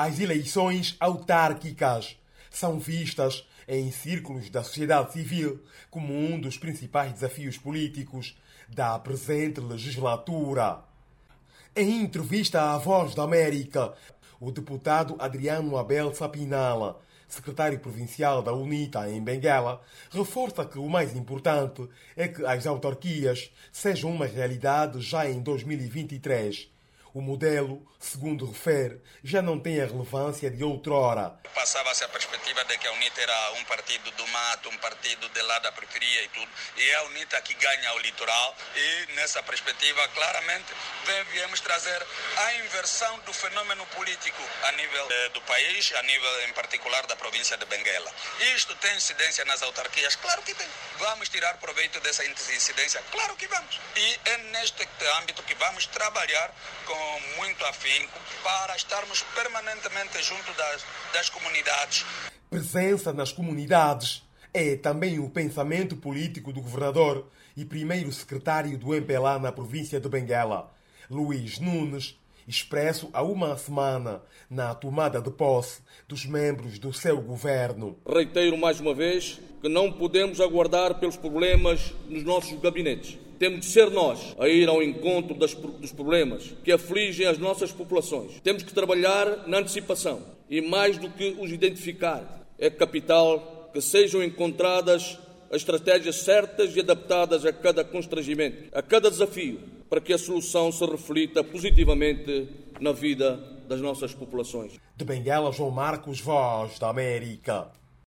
As eleições autárquicas são vistas em círculos da sociedade civil como um dos principais desafios políticos da presente legislatura. Em entrevista à Voz da América, o deputado Adriano Abel Sapinala, secretário provincial da UNITA em Benguela, reforça que o mais importante é que as autarquias sejam uma realidade já em 2023 o modelo, segundo refere, já não tem a relevância de outrora. Passava-se a perspectiva de que a UNITA era um partido do mato, um partido de lá da periferia e tudo. E é a UNITA que ganha o litoral. E nessa perspectiva, claramente, viemos trazer a inversão do fenômeno político a nível eh, do país, a nível em particular da província de Benguela. Isto tem incidência nas autarquias? Claro que tem. Vamos tirar proveito dessa incidência? Claro que vamos. E é neste âmbito que vamos trabalhar com muito afinco para estarmos permanentemente junto das, das comunidades. Presença nas comunidades é também o pensamento político do governador e primeiro secretário do MPLA na província de Benguela, Luiz Nunes, expresso há uma semana na tomada de posse dos membros do seu governo. Reitero mais uma vez que não podemos aguardar pelos problemas nos nossos gabinetes temos de ser nós a ir ao encontro das, dos problemas que afligem as nossas populações. Temos que trabalhar na antecipação e, mais do que os identificar, é capital que sejam encontradas as estratégias certas e adaptadas a cada constrangimento, a cada desafio, para que a solução se reflita positivamente na vida das nossas populações. De Benguela, João Marcos, Voz da América.